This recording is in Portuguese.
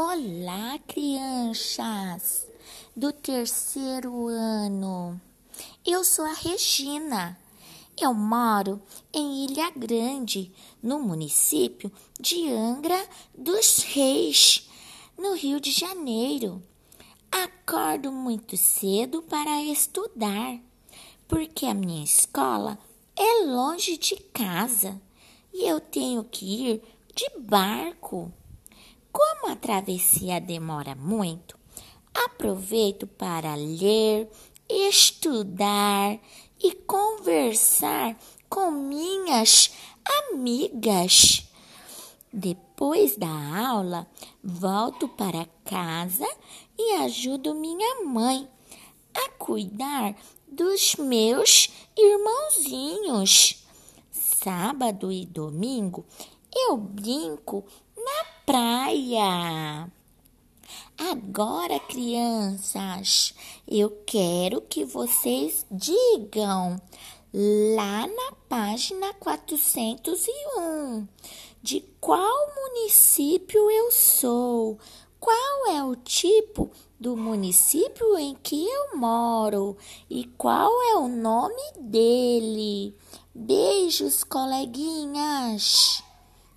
Olá, crianças do terceiro ano. Eu sou a Regina. Eu moro em Ilha Grande, no município de Angra dos Reis, no Rio de Janeiro. Acordo muito cedo para estudar, porque a minha escola é longe de casa e eu tenho que ir de barco. Como a travessia demora muito, aproveito para ler, estudar e conversar com minhas amigas. Depois da aula, volto para casa e ajudo minha mãe a cuidar dos meus irmãozinhos. Sábado e domingo eu brinco praia. Agora, crianças, eu quero que vocês digam lá na página 401 de qual município eu sou, qual é o tipo do município em que eu moro e qual é o nome dele. Beijos, coleguinhas!